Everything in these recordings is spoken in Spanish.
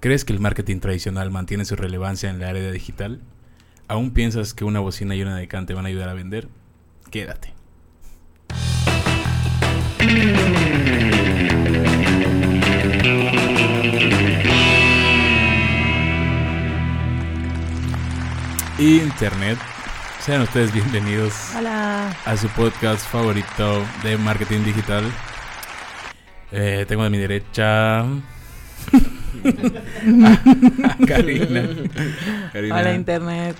¿Crees que el marketing tradicional mantiene su relevancia en la área digital? ¿Aún piensas que una bocina y una decante van a ayudar a vender? Quédate. Internet. Sean ustedes bienvenidos Hola. a su podcast favorito de marketing digital. Eh, tengo a mi derecha a Karina. Karina. Hola Internet.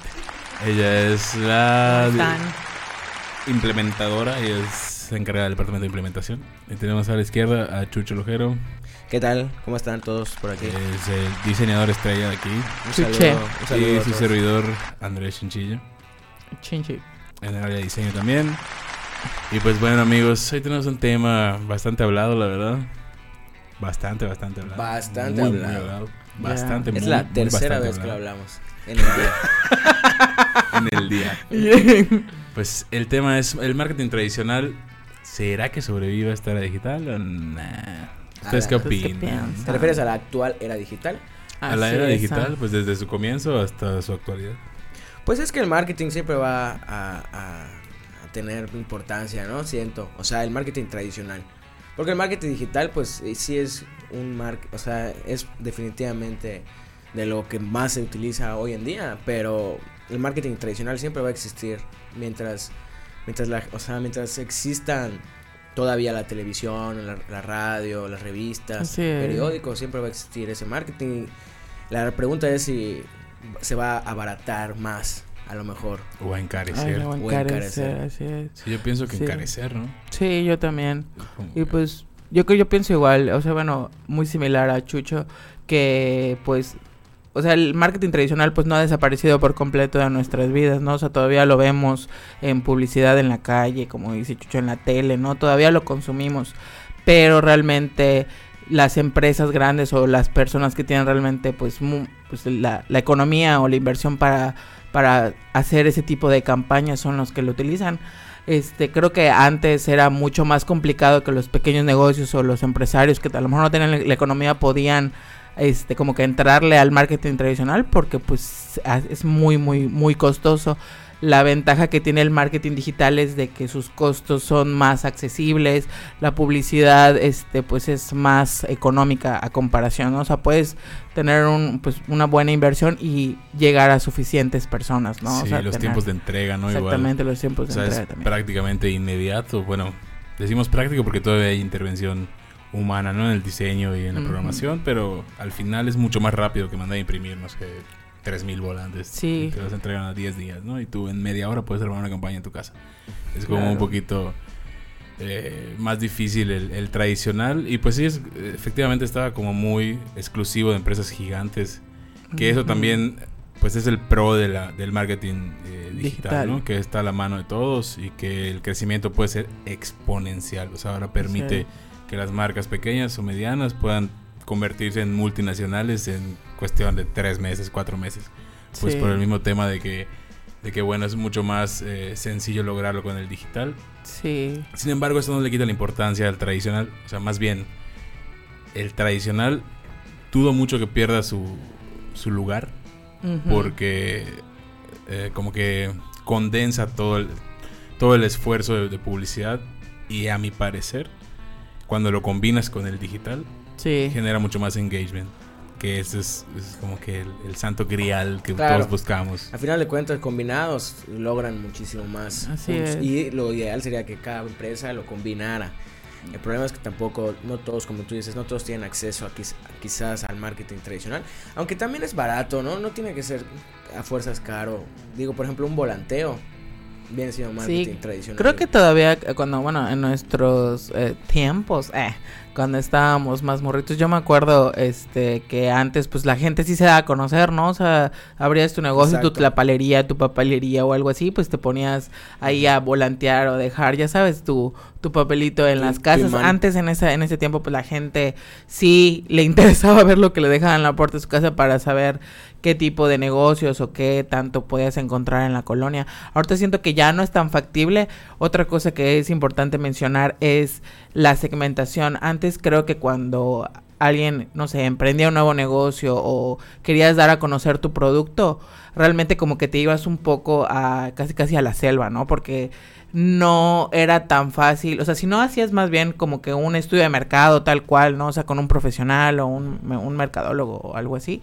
Ella es la implementadora y es encargada del departamento de implementación. Y tenemos a la izquierda a Chucho Lojero, ¿Qué tal? ¿Cómo están todos por aquí? es el diseñador estrella de aquí. Un saludo, un saludo Y a su servidor Andrés Chinchilla, Chinchi. en el área de diseño también. Y pues bueno amigos, hoy tenemos un tema bastante hablado, la verdad. Bastante, bastante hablado. Bastante Muy, muy hablado. Bastante, Es muy, la muy tercera vez que lo hablado hablamos en el día. en el día. Pues el tema es el marketing tradicional. ¿Será que sobrevive a esta era digital o nah? ¿Ustedes qué la- ¿Ustedes qué opinan? ¿Te refieres a la actual era digital? A la era es, digital, ah. pues desde su comienzo hasta su actualidad. Pues es que el marketing siempre va a, a- a tener importancia, ¿no? Siento. O sea, el marketing tradicional. Porque el marketing digital, pues eh, sí es un marketing, o sea, es definitivamente de lo que más se utiliza hoy en día, pero el marketing tradicional siempre va a existir mientras, mientras la, o sea, mientras existan todavía la televisión, la, la radio, las revistas, periódicos, siempre va a existir ese marketing. La pregunta es si se va a abaratar más, a lo mejor. O a Ay, encarecer. O encarecer, encarecer. así es. Sí, yo pienso que Sí. encarecer, ¿no? Sí, yo también. Y que- pues yo creo yo pienso igual, o sea, bueno, muy similar a Chucho que pues o sea, el marketing tradicional pues no ha desaparecido por completo de nuestras vidas, ¿no? O sea, todavía lo vemos en publicidad en la calle, como dice Chucho en la tele, ¿no? Todavía lo consumimos, pero realmente las empresas grandes o las personas que tienen realmente pues, mu- pues la, la economía o la inversión para, para hacer ese tipo de campañas son los que lo utilizan. Este, creo que antes era mucho más complicado que los pequeños negocios o los empresarios que a lo mejor no tenían la, economía podían este como que entrarle al marketing tradicional porque pues es muy muy muy costoso. La ventaja que tiene el marketing digital es de que sus costos son más accesibles, la publicidad este pues es más económica a comparación, ¿no? o sea, puedes tener un pues una buena inversión y llegar a suficientes personas, ¿no? O sí, sea, los tener- tiempos de entrega, ¿no? Igual. Exactamente, los tiempos O de sea, es entrega también. prácticamente inmediato. Bueno, decimos práctico porque todavía hay intervención humana, ¿no? En el diseño y en la programación, pero al final es mucho más rápido que mandar a imprimir, no sé, 3000 volantes. Sí. Y te los entregan a 10 días, ¿no? Y tú en media hora puedes armar una campaña en tu casa. Es como Claro. un poquito eh, más difícil el, el tradicional. Y pues sí, es, efectivamente estaba como muy exclusivo de empresas gigantes. Que eso también, pues es el pro de la, del marketing eh, digital, Digital. ¿no? Que está a la mano de todos y que el crecimiento puede ser exponencial. O sea, ahora permite Sí. que las marcas pequeñas o medianas puedan convertirse en multinacionales en cuestión de tres meses, cuatro meses. Pues Sí. por el mismo tema de que, de que bueno, es mucho más eh, sencillo lograrlo con el digital. Sí. Sin embargo, eso no le quita la importancia al tradicional. O sea, más bien, el tradicional dudo mucho que pierda su, su lugar Ujú. porque eh, como que condensa todo el, todo el esfuerzo de, de publicidad y a mi parecer, cuando lo combinas con el digital, Sí. genera mucho más engagement. Que ese es, es como que el, el santo grial que Claro. todos buscamos. A final de cuentas, combinados logran muchísimo más. Así es. Y lo ideal sería que cada empresa lo combinara. El problema es que tampoco, no todos, como tú dices, no todos tienen acceso a, quiz- a quizás al marketing tradicional. Aunque también es barato, ¿no? No tiene que ser a fuerzas caro. Digo, por ejemplo, un volanteo viene siendo marketing tradicional. Creo que todavía eh, cuando, bueno, en nuestros eh, tiempos, eh, cuando estábamos más morritos, yo me acuerdo este que antes pues la gente sí se daba a conocer, ¿no? O sea, abrías tu negocio, tu Exacto. tlapalería, tu papelería o algo así, pues te ponías ahí a volantear o dejar, ya sabes, tu, tu papelito en las casas. Antes en ese, en ese tiempo pues la gente sí le interesaba ver lo que le dejaban en la puerta de su casa para saber qué tipo de negocios o qué tanto podías encontrar en la colonia. Ahorita siento que ya no es tan factible. Otra cosa que es importante mencionar es la segmentación. Antes creo que cuando alguien, no sé, emprendía un nuevo negocio o querías dar a conocer tu producto, realmente como que te ibas un poco a casi casi a la selva, ¿no? Porque no era tan fácil, o sea, si no hacías más bien como que un estudio de mercado tal cual, ¿no? O sea, con un profesional o un, un mercadólogo o algo así,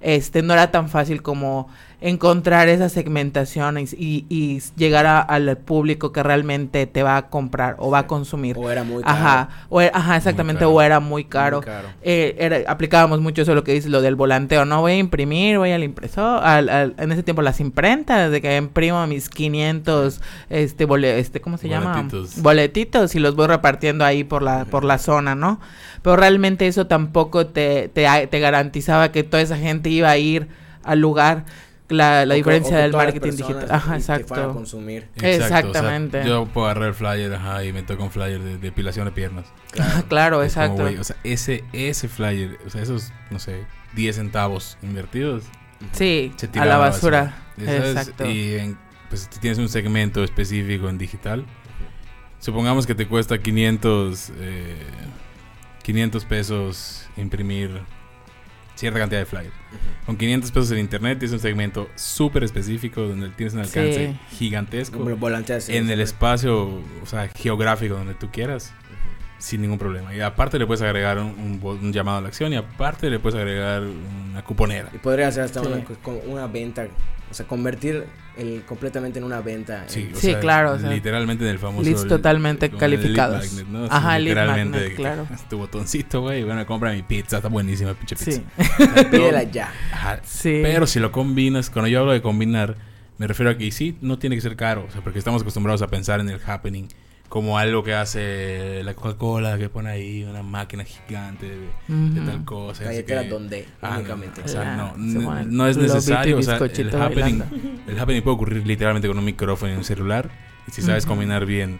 este, no era tan fácil como encontrar esa segmentación y, y, llegar al público que realmente te va a comprar o va a consumir. O era muy caro. Ajá, o ajá exactamente, o era muy caro. Eh, era, aplicábamos mucho eso, lo que dices, lo del volanteo. No voy a imprimir, voy al impresor. Al, en ese tiempo las imprentas, de que imprimo mis 500, este, este ¿cómo se llama? Boletitos y los voy repartiendo ahí por la, por la zona, ¿no? Pero realmente eso tampoco te, te, te garantizaba que toda esa gente iba a ir al lugar la, la diferencia del marketing digital. Ajá, exacto. consumir. Exactamente. yo puedo agarrar el flyer ajá, y me toca un flyer de depilación de piernas. Claro, claro exacto. o sea, ese, ese flyer, o sea, esos, no sé, 10 centavos invertidos. Sí, a la basura. Exacto. y en, pues tienes un segmento específico en digital. Supongamos que te cuesta 500, eh, 500 pesos imprimir cierta cantidad de flyers. Con 500 pesos en internet tienes un segmento súper específico donde tienes un alcance gigantesco. en el espacio, o sea, geográfico donde tú quieras. Sin ningún problema. Y aparte le puedes agregar un, llamado a la acción y aparte le puedes agregar una cuponera. Y podría hacer hasta una, una venta o sea, convertir el completamente en una venta. Sí, claro. literalmente en el famoso. Leads totalmente calificados. El ¿no? Ajá, literalmente. claro. Tu botoncito, güey, bueno, compra mi pizza, está buenísima, pinche pizza. Sí. Pídela ya. Ajá. Sí. Pero si lo combinas, cuando yo hablo de combinar, me refiero a que sí, no tiene que ser caro, o sea, porque estamos acostumbrados a pensar en el happening como algo que hace la Coca-Cola, que pone ahí una máquina gigante de, tal cosa. Galletera donde, ah, únicamente. no, no, es necesario. O sea, el, happening, el happening puede ocurrir literalmente con un micrófono y un celular. Y si sabes combinar bien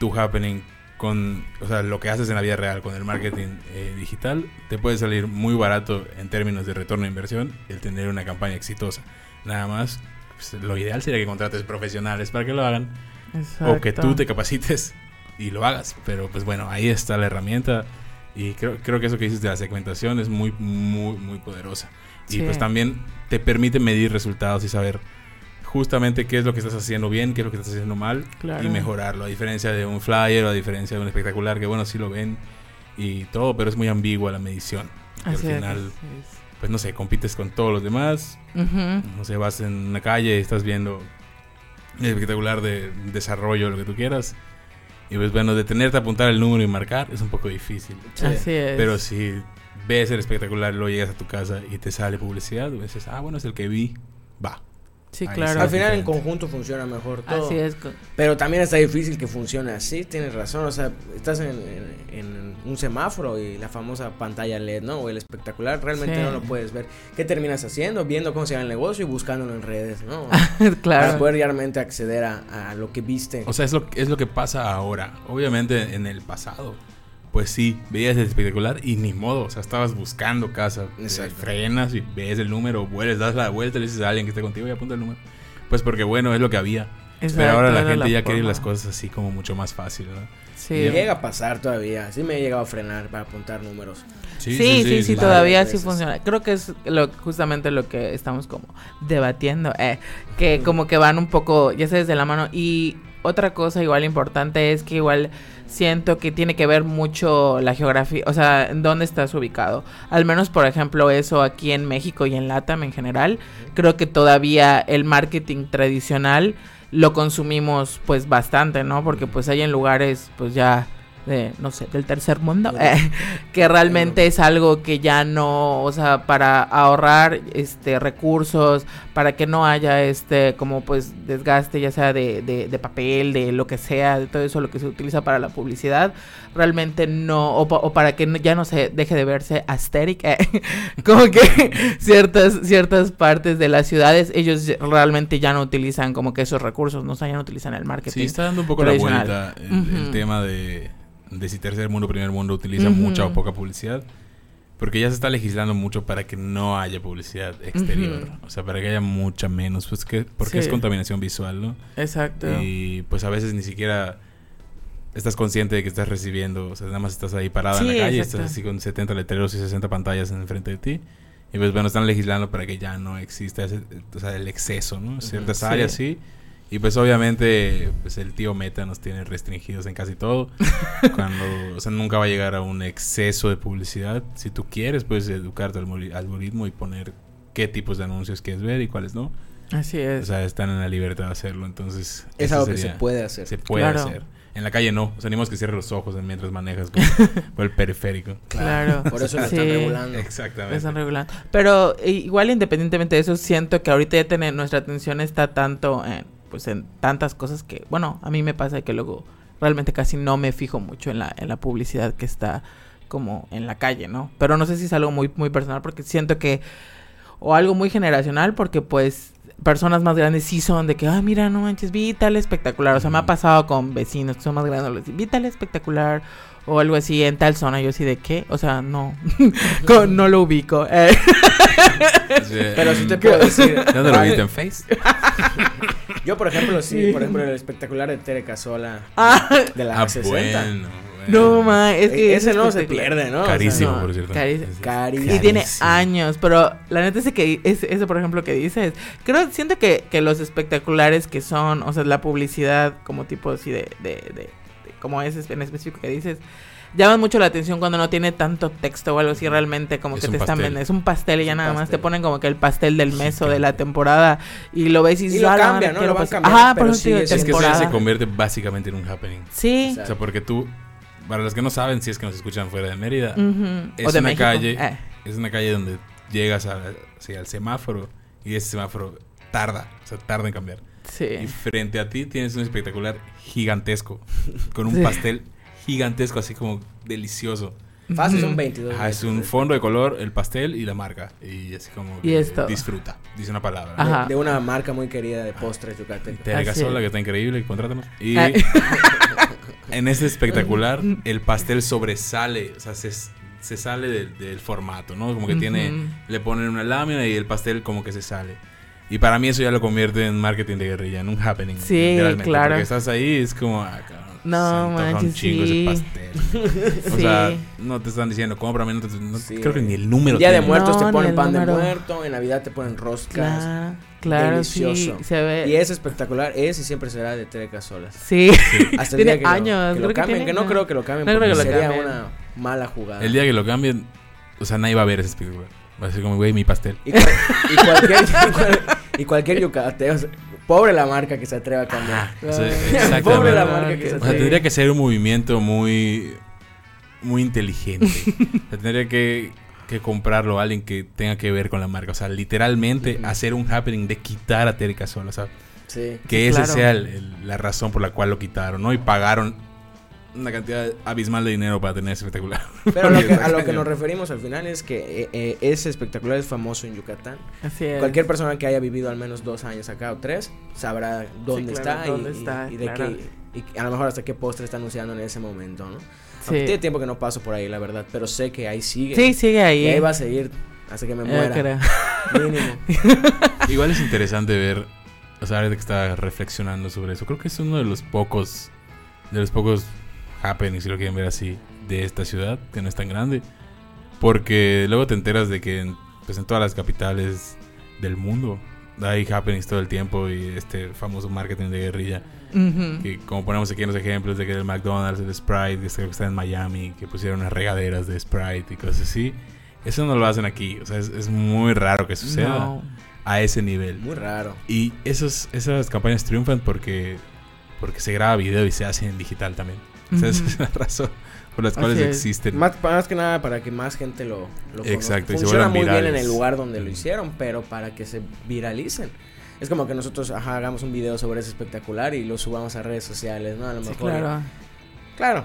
tu happening con o sea, lo que haces en la vida real con el marketing eh, digital, te puede salir muy barato en términos de retorno de inversión el tener una campaña exitosa. Nada más, pues, lo ideal sería que contrates profesionales para que lo hagan o que tú te capacites y lo hagas. Pero pues bueno, ahí está la herramienta. Y creo, creo que eso que dices de la segmentación es muy, muy, muy poderosa. Y pues también te permite medir resultados y saber justamente qué es lo que estás haciendo bien, qué es lo que estás haciendo mal y mejorarlo. A diferencia de un flyer o a diferencia de un espectacular, que bueno, sí lo ven y todo, pero es muy ambigua la medición. al final, pues no sé, compites con todos los demás. No sé, vas en una calle y estás viendo espectacular de desarrollo, lo que tú quieras. Y pues bueno, detenerte, apuntar el número y marcar es un poco difícil. Así es. Pero si ves el espectacular, luego llegas a tu casa y te sale publicidad, dices, ah, bueno, es el que vi, va. Sí, claro. Al final en conjunto funciona mejor todo. Así es. Pero también está difícil que funcione así, tienes razón. O sea, estás en, un semáforo y la famosa pantalla LED, ¿no? O el espectacular, realmente no lo puedes ver. ¿Qué terminas haciendo? Viendo cómo se llama el negocio y buscándolo en redes, ¿no? claro. Para poder realmente acceder a, a, lo que viste. O sea, es lo, es lo que pasa ahora. Obviamente en el pasado pues sí, veías el espectacular y ni modo, o sea, estabas buscando casa, frenas y ves el número, vuelves, das la vuelta, le dices a alguien que esté contigo y apunta el número. Pues porque bueno, es lo que había. Pero ahora la gente ya quiere las cosas así como mucho más fácil, ¿no? Sí. llega a pasar todavía. Sí me he llegado a frenar para apuntar números. Sí, sí, sí, todavía sí funciona. Creo que es lo, justamente lo que estamos como debatiendo. Eh, que como que van un poco, ya sabes, de la mano. Y otra cosa igual importante es que igual siento que tiene que ver mucho la geografía, o sea, dónde estás ubicado. Al menos, por ejemplo, eso aquí en México y en LATAM en general, creo que todavía el marketing tradicional lo consumimos pues bastante, ¿no? Porque pues hay en lugares pues ya de, no sé, del tercer mundo, que realmente es algo que ya no, o sea, para ahorrar este recursos, para que no haya este como pues desgaste ya sea de, de, papel, de lo que sea, de todo eso lo que se utiliza para la publicidad, realmente no, o, para que ya no se deje de verse aesthetic, eh, como que ciertas, ciertas partes de las ciudades, ellos realmente ya no utilizan como que esos recursos, no ya no utilizan el marketing. Sí, está dando un poco la vuelta el tema de de si tercer mundo, primer mundo utiliza mucha o poca publicidad. Porque ya se está legislando mucho para que no haya publicidad exterior. O sea, para que haya mucha menos. Pues que, porque es contaminación visual, ¿no? Exacto. Y pues a veces ni siquiera estás consciente de que estás recibiendo, o sea, nada más estás ahí parada en la calle, estás así con 70 letreros y 60 pantallas en frente de ti. Y pues bueno, están legislando para que ya no exista ese, o sea, el exceso, ¿no? Ciertas áreas sí. Y pues obviamente pues el tío Meta nos tiene restringidos en casi todo. Cuando, o sea, nunca va a llegar a un exceso de publicidad. Si tú quieres, puedes educarte al algoritmo y poner qué tipos de anuncios quieres ver y cuáles no. Así es. O sea, están en la libertad de hacerlo. Entonces, es algo que se puede hacer. Se puede hacer. En la calle no. O sea, que cierre los ojos mientras manejas por, el periférico. Claro. Por eso lo están regulando. Exactamente. Lo están regulando. Pero igual independientemente de eso, siento que ahorita ya tener, nuestra atención está tanto en, pues en tantas cosas que, bueno, a mí me pasa que luego realmente casi no me fijo mucho en la, en la publicidad que está como en la calle, ¿no? Pero no sé si es algo muy, muy personal porque siento que, o algo muy generacional porque pues personas más grandes sí son de que, ah, mira, no manches, vi tal espectacular. O sea, me ha pasado con vecinos que son más grandes, les vi tal espectacular o algo así en tal zona. Yo sí de qué, o sea, no, no lo ubico. Eh. Pero sí te puedo decir. ¿Dónde lo viste en Face? Yo, por ejemplo, sí, por ejemplo, el espectacular de Tere Casola ah. de la ah, 60. Bueno. No, ma, es que ese no se pierde, ¿no? Carísimo, por cierto. Carísimo. Y tiene años, pero la neta es que ese, por ejemplo, que dices, creo, siento que, que los espectaculares que son, o sea, la publicidad como tipo así de, de, de, como ese en específico que dices, llaman mucho la atención cuando no tiene tanto texto o algo así realmente como que te están vendiendo. Es un pastel y ya nada más te ponen como que el pastel del mes o de la temporada y lo ves y, y lo ah, cambia, ¿no? Lo van Ajá, pero sí, es, es que se convierte básicamente en un happening. Sí. O sea, porque tú para los que no saben, si es que nos escuchan fuera de Mérida, es una calle, eh. es una calle donde llegas a, al semáforo y ese semáforo tarda, o sea, tarda en cambiar. Sí. Y frente a ti tienes un espectacular gigantesco, con un pastel gigantesco, así como delicioso. Fácil, son 22. es un fondo de color, el pastel y la marca. Y así como disfruta, dice una palabra. De, una marca muy querida de postres yucatecos. Te Gasola, que está increíble, contrátanos. Y en este espectacular, el pastel sobresale, o sea, se, se sale del, formato, ¿no? Como que tiene, le ponen una lámina y el pastel como que se sale. Y para mí eso ya lo convierte en marketing de guerrilla, en un happening. Sí, claro. Porque estás ahí, es como, ah, no, manches, un chingo sí. ese pastel. O sea, no te están diciendo, cómprame, no, te, no creo que ni el número. Día de muertos te ponen pan de muerto, en Navidad te ponen roscas. Claro, delicioso. Sí, se ve. Y es espectacular, es y siempre será de Tereca Solas. Sí. Hasta el tiene día que años. Lo, que lo cambien, que, no creo que lo cambien no porque que sería una mala jugada. El día que lo cambien, o sea, nadie va a ver ese espectacular. Va a ser como, güey, mi pastel. Y, y cualquier, y cualquier yucateo, Pobre la marca que se atreva a cambiar. Pobre la marca que se atreve. tendría que ser un movimiento muy muy inteligente. tendría que, que comprarlo a alguien que tenga que ver con la marca. O sea, literalmente hacer un happening de quitar a Terry Sola, ¿sabes? Sí. Que esa sea la razón por la cual lo quitaron, ¿no? Y pagaron una cantidad abismal de dinero para tener ese espectacular. Pero a lo que nos referimos al final es que eh, eh, ese espectacular es famoso en Yucatán. Así es. Cualquier persona que haya vivido al menos dos años acá o tres sabrá dónde está, y, de qué, y a lo mejor hasta qué postre está anunciando en ese momento, ¿no? Sí. Tiene tiempo que no paso por ahí, la verdad, pero sé que ahí sigue. Sí, sigue ahí. Y ahí va a seguir hasta que me muera. Mínimo. Igual es interesante ver, o sea, ahora que está reflexionando sobre eso, creo que es uno de los pocos, de los pocos happenings, si lo quieren ver así, de esta ciudad, que no es tan grande. Porque luego te enteras de que en, pues en todas las capitales del mundo hay happenings todo el tiempo y este famoso marketing de guerrilla. Que como ponemos aquí en los ejemplos de que el McDonald's, el Sprite, que está en Miami, que pusieron unas regaderas de Sprite y cosas así. Eso no lo hacen aquí. O sea, es, muy raro que suceda a ese nivel. Muy raro. Y esos, esas campañas triunfan porque, porque se graba video y se hace en digital también. Esa es la razón por las cuales existen. Más, más, que nada para que más gente lo, lo Exacto, Funciona muy bien en el lugar donde lo hicieron, pero para que se viralicen. Es como que nosotros hagamos un video sobre ese espectacular y lo subamos a redes sociales, ¿no? A lo mejor. claro. Claro.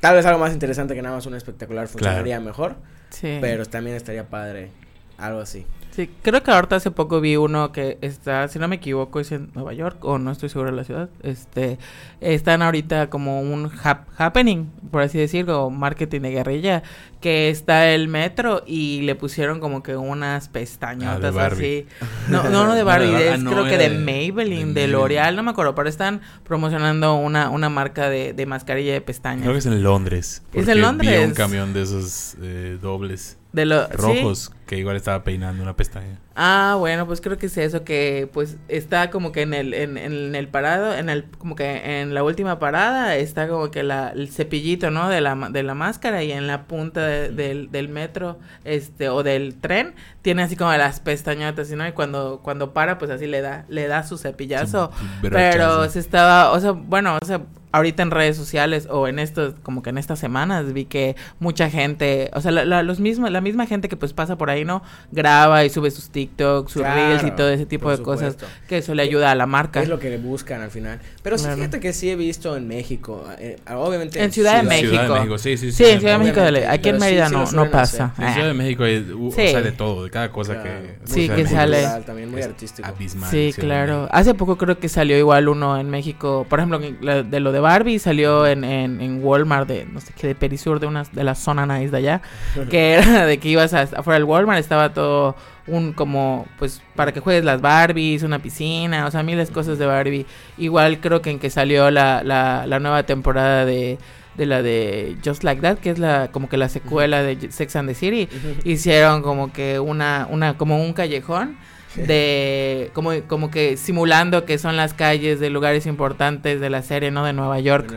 Tal vez algo más interesante que nada más un espectacular funcionaría mejor. Sí. Pero también estaría padre algo así. Sí, creo que ahorita hace poco vi uno que está, si no me equivoco, es en Nueva York, o no estoy seguro de la ciudad. Este, están ahorita como un happening, por así decirlo, marketing de guerrilla, que está el metro y le pusieron como que unas pestañotas ah, así. No, no, no de Barbie, es, ah, creo que de, Maybelline, de, L'Oreal, no me acuerdo, pero están promocionando una, una marca de, de mascarilla de pestañas. Creo que es en Londres. Es en Londres. Vi un camión de esos eh, dobles. De los rojos que igual estaba peinando una pestaña. Ah, bueno, pues creo que es eso que pues está como que en el en, en el parado, en el como que en la última parada está como que la el cepillito, ¿no? de la de la máscara y en la punta del, del metro este o del tren tiene así como las pestañotas, ¿no? Y cuando cuando para pues así le da le da su cepillazo. pero se estaba, o sea, bueno, o sea, ahorita en redes sociales o en estos, como que en estas semanas vi que mucha gente, o sea, la, los mismos, la misma gente que pues pasa por ahí, ¿no? Graba y sube sus TikToks, sus Reels y todo ese tipo de cosas que eso le ayuda a la marca. Es lo que buscan al final. Pero sí, fíjate que sí he visto en México, eh, obviamente. En Ciudad, de México. Ciudad de México, sí, sí, sí. Sí, en Ciudad de México, aquí en Mérida no, no pasa. En Ciudad de México hay, o sea, de todo, de cada cosa que... Sí, que sale. También muy artístico. Abismal, sí, claro. Hace poco creo que salió igual uno en México, por ejemplo, de lo de Barbie salió en, en, Walmart de, no sé qué, de Perisur, de una, de la zona nice de allá, que era de que ibas afuera del Walmart, estaba todo un como, pues, para que juegues las Barbies, una piscina, o sea, miles de cosas de Barbie. Igual creo que en que salió la, la, la nueva temporada de de la de Just Like That, que es la como que la secuela de Sex and the City, hicieron como que una una como un callejón de como, como que simulando que son las calles de lugares importantes de la serie, ¿no? De Nueva York.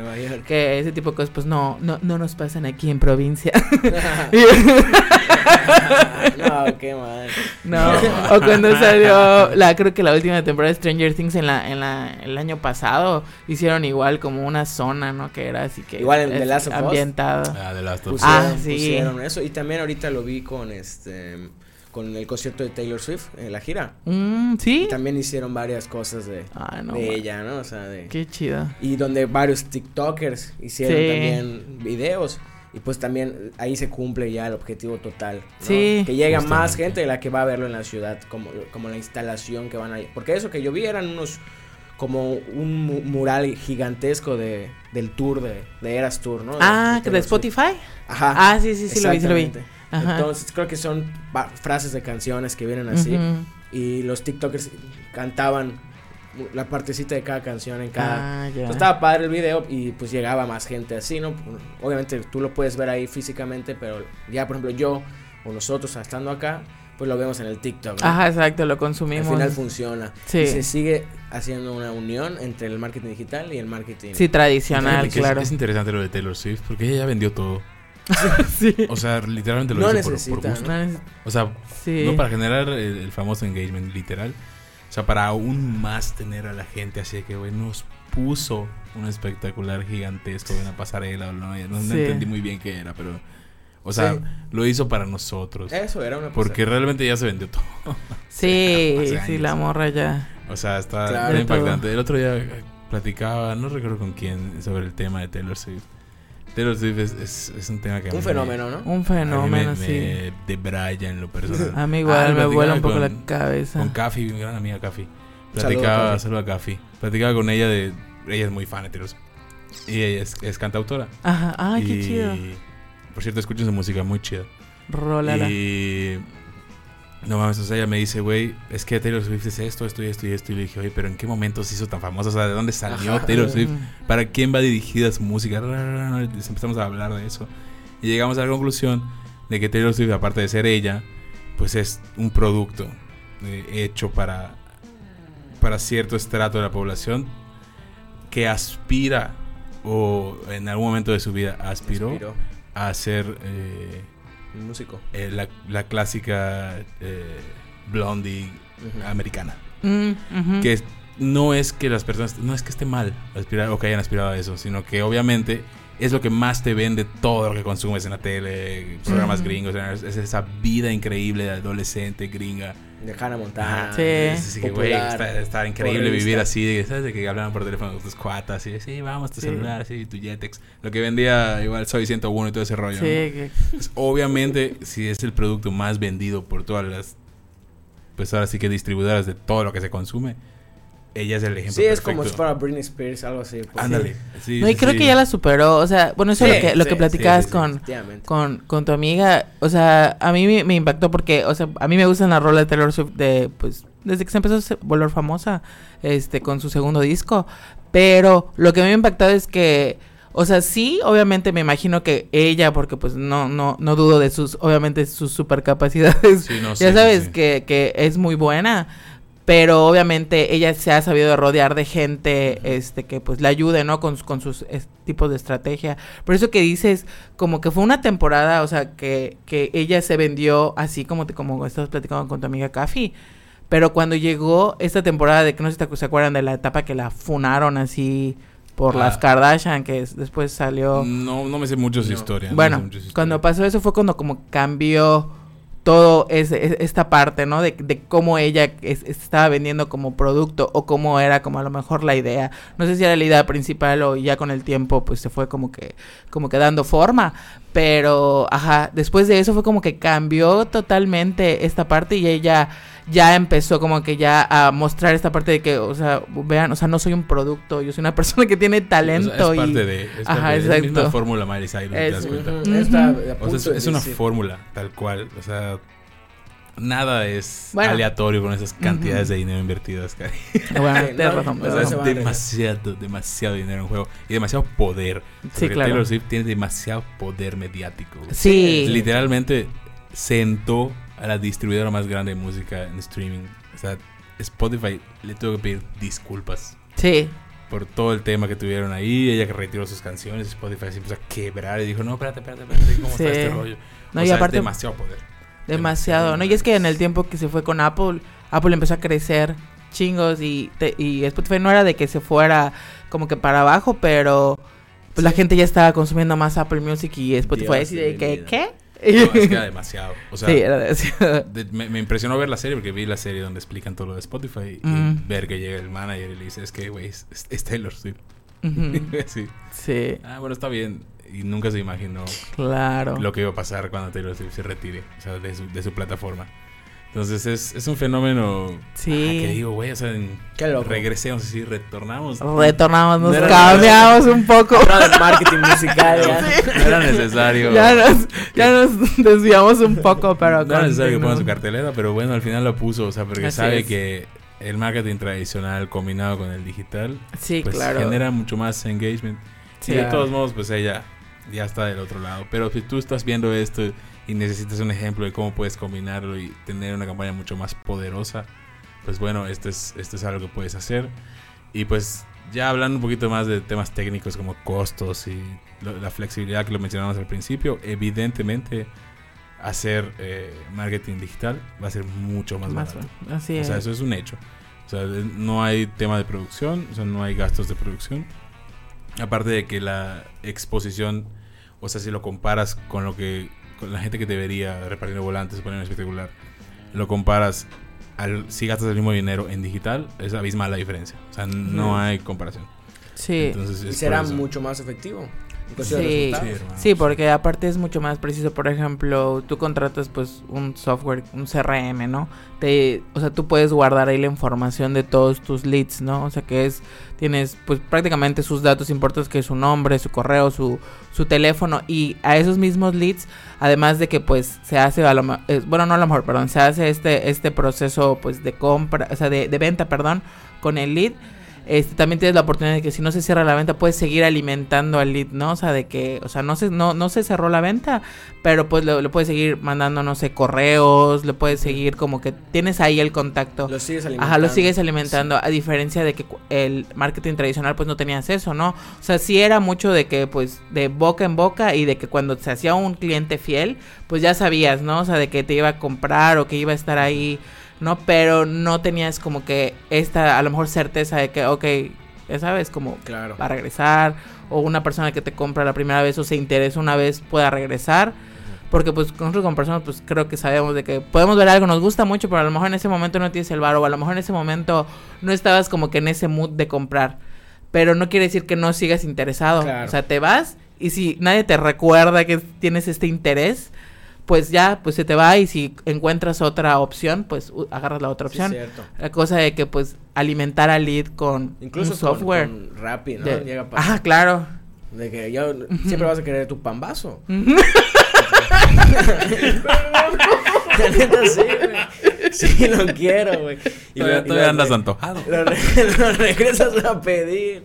Que ese tipo de cosas pues no, no, no nos pasan aquí en provincia. no, qué mal. No, o cuando salió la creo que la última temporada de Stranger Things en la en la el año pasado hicieron igual como una zona, ¿no? Que era así que igual en The Last of ambientado. Ah, The Last of ah, sí. pusieron eso y también ahorita lo vi con este con el concierto de Taylor Swift en la gira. Mm, sí. Y también hicieron varias cosas de, de ella, ¿no? O sea, de. Qué chido. Y donde varios TikTokers hicieron también videos. Y pues también ahí se cumple ya el objetivo total. ¿no? Sí. Que llega más gente de la que va a verlo en la ciudad, como, como la instalación que van a. Porque eso que yo vi eran unos. Como un mural gigantesco de, del tour de, de Eras Tour, ¿no? Ah, de, de Spotify. Ajá. Ah, sí, sí, sí, lo vi, sí lo vi. Entonces creo que son frases de canciones que vienen así. Y los TikTokers cantaban la partecita de cada canción en cada... Ah, estaba padre el video y pues llegaba más gente así, ¿no? Obviamente tú lo puedes ver ahí físicamente, pero ya por ejemplo yo o nosotros estando acá, pues lo vemos en el TikTok. Ajá, exacto, lo consumimos. Al final funciona. Sí. Y se sigue haciendo una unión entre el marketing digital y el marketing... Sí, tradicional, claro. Es, interesante lo de Taylor Swift porque ella ya vendió todo. O sea, literalmente lo hizo por, gusto. O sea, no para generar el, famoso engagement, literal. O sea, para aún más tener a la gente así que, güey, nos puso un espectacular gigantesco de una pasarela. No, no, entendí muy bien qué era, pero... O sea, lo hizo para nosotros. Eso era una Porque realmente ya se vendió todo. sí, sí, la morra ya. O sea, está impactante. El otro día platicaba, no recuerdo con quién, sobre el tema de Taylor Swift. Taylor Swift es, es, un tema que... Un fenómeno, ¿no? Un fenómeno, sí. de Brian en lo personal. A mí igual me vuela un poco la cabeza. Con Cafi, mi gran amiga Cafi. Platicaba, saludo a Cafi. Platicaba con ella de... Ella es muy fan de Taylor Swift. Y ella es, es cantautora. Ajá, ay, qué chido. Por cierto, escuchen su música, muy chida. Rolala. Y no mames, o sea, ella me dice, güey, es que Taylor Swift es esto, esto y esto y esto. Y le dije, oye, pero ¿en qué momento se hizo tan famosa? O sea, ¿de dónde salió Taylor Swift? ¿Para quién va dirigida su música? Empezamos a hablar de eso. Y llegamos a la conclusión de que Taylor Swift, aparte de ser ella, pues es un producto eh, hecho para, para cierto estrato de la población que aspira o en algún momento de su vida aspiró, a ser... Eh, músico. Eh, la, la, clásica eh, blondie americana. Mm, que no es que las personas, no es que esté mal aspirar o que hayan aspirado a eso, sino que obviamente es lo que más te vende todo lo que consumes en la tele, programas gringos, es esa vida increíble de adolescente gringa de Hannah Montana. Sí. que, güey, está, increíble vivir así, ¿sabes? De que hablaban por teléfono con tus cuatas, y sí, vamos, tu celular, así, tu Jetex. Lo que vendía igual Soy 101 y todo ese rollo. Sí. Pues, obviamente, si es el producto más vendido por todas las pues ahora sí que distribuidoras de todo lo que se consume ella es el ejemplo. Sí, es como si fuera Britney Spears, algo así. Pues. Ándale. Sí. no, y creo que ya la superó. O sea, bueno, eso es lo que, lo que platicabas con, con, con, tu amiga. O sea, a mí me, impactó porque, o sea, a mí me gustan las rolas de Taylor Swift de, pues, desde que se empezó a volver famosa, este, con su segundo disco. Pero lo que me ha impactado es que, o sea, sí, obviamente me imagino que ella, porque pues no, no, no dudo de sus, obviamente sus supercapacidades. ya sabes que, que es muy buena pero obviamente ella se ha sabido rodear de gente este que pues le ayude no con, con sus tipos de estrategia. Por eso que dices como que fue una temporada o sea que, que ella se vendió así como te, como estabas platicando con tu amiga Kafi pero cuando llegó esta temporada de que no sé si se acuerdan de la etapa que la funaron así por las ah. Kardashian que después salió no no me sé mucho su historia bueno cuando pasó eso fue cuando como cambió todo es, esta parte, ¿no? De, de cómo ella estaba vendiendo como producto o cómo era como a lo mejor la idea. No sé si era la idea principal o ya con el tiempo pues se fue como que como que dando forma, pero ajá, después de eso fue como que cambió totalmente esta parte y ella ya empezó como que ya a mostrar esta parte de que, o sea, vean, o sea, no soy un producto, yo soy una persona que tiene talento. es parte de, es, Ajá, es la misma fórmula Miley Cyrus, te das cuenta. es, una fórmula, tal cual, o sea, nada es aleatorio con esas cantidades de dinero invertidas, Cari. Bueno, es demasiado, demasiado dinero en juego y demasiado poder. Sí, claro. Taylor Swift tiene demasiado poder mediático. Sí. Literalmente sentó a la distribuidora más grande de música en streaming. O sea, Spotify le tuvo que pedir disculpas. Sí. Por todo el tema que tuvieron ahí. Ella que retiró sus canciones. Spotify se empezó a quebrar y dijo: No, espérate, espérate, espérate. ¿Cómo está este rollo? No, y aparte, demasiado poder. Demasiado. No, y es que en el tiempo que se fue con Apple, Apple empezó a crecer chingos y, y Spotify no era de que se fuera como que para abajo, pero pues la gente ya estaba consumiendo más Apple Music y Spotify. Dios de que, ¿qué? Es que era demasiado. O sea, sí, era demasiado. me, impresionó ver la serie porque vi la serie donde explican todo lo de Spotify y mm. ver que llega el manager y le dice, es que, güey, es, Taylor Swift. sí. Sí. Ah, bueno, está bien. Y nunca se imaginó claro. lo que iba a pasar cuando Taylor Swift se retire, o sea, de su, de su plataforma. Entonces es, es un fenómeno. Sí. Ah, que digo, güey, o sea, Qué loco. regresemos así, retornamos. Retornamos, nos cambiamos un poco. del marketing musical. No era necesario. Ya nos, ya nos desviamos un poco, pero. No era necesario que ponga su cartelera, pero bueno, al final lo puso, o sea, porque sabe que el marketing tradicional combinado con el digital. Sí, pues, claro. Genera mucho más engagement. Sí, y de todos modos, pues ella ya está del otro lado. Pero si tú estás viendo esto y necesitas un ejemplo de cómo puedes combinarlo y tener una campaña mucho más poderosa, pues bueno, esto es, esto es algo que puedes hacer. Y pues ya hablando un poquito más de temas técnicos como costos y la flexibilidad que lo mencionamos al principio, evidentemente hacer eh, marketing digital va a ser mucho más, barato. Así o sea, eso es un hecho. O sea, no hay tema de producción, o sea, no hay gastos de producción. Aparte de que la exposición, o sea, si lo comparas con lo que con la gente que debería repartir volantes, poner espectacular, lo comparas al, si gastas el mismo dinero en digital, es abismal la diferencia. O sea, no hay comparación. Sí. Entonces, y será mucho más efectivo. Sí, sí, porque aparte es mucho más preciso. Por ejemplo, tú contratas pues un software, un CRM, ¿no? Te, o sea, tú puedes guardar ahí la información de todos tus leads, ¿no? O sea, que es, tienes pues prácticamente sus datos importantes, que es su nombre, su correo, su, su teléfono. Y a esos mismos leads, además de que pues se hace, a lo, bueno, no a lo mejor, perdón, se hace este, este proceso pues de compra, o sea, de, de venta, perdón, con el lead este, también tienes la oportunidad de que si no se cierra la venta puedes seguir alimentando al lead, ¿no? O sea, de que, o sea, no se, no, no se cerró la venta, pero pues le, puedes seguir mandando, no sé, correos, le puedes seguir como que tienes ahí el contacto. Lo sigues alimentando. Ajá, lo sigues alimentando, a diferencia de que el marketing tradicional pues no tenías eso, ¿no? O sea, sí era mucho de que pues de boca en boca y de que cuando se hacía un cliente fiel, pues ya sabías, ¿no? O sea, de que te iba a comprar o que iba a estar ahí ¿no? Pero no tenías como que esta, a lo mejor, certeza de que, ok, ya sabes, como claro. va a regresar, o una persona que te compra la primera vez o se interesa una vez pueda regresar. Porque pues nosotros como personas pues creo que sabemos de que podemos ver algo, nos gusta mucho, pero a lo mejor en ese momento no tienes el bar o a lo mejor en ese momento no estabas como que en ese mood de comprar. Pero no quiere decir que no sigas interesado. O sea, te vas y si nadie te recuerda que tienes este interés, pues ya, pues se te va y si encuentras otra opción, pues agarras la otra opción. la cosa de que pues alimentar al lead con Incluso software. Con, Rappi, ¿no? Llega Ajá, claro. De que yo siempre vas a querer tu pambazo. sí, Sí, lo quiero, güey. Y todavía, andas antojado. Lo, regresas a pedir.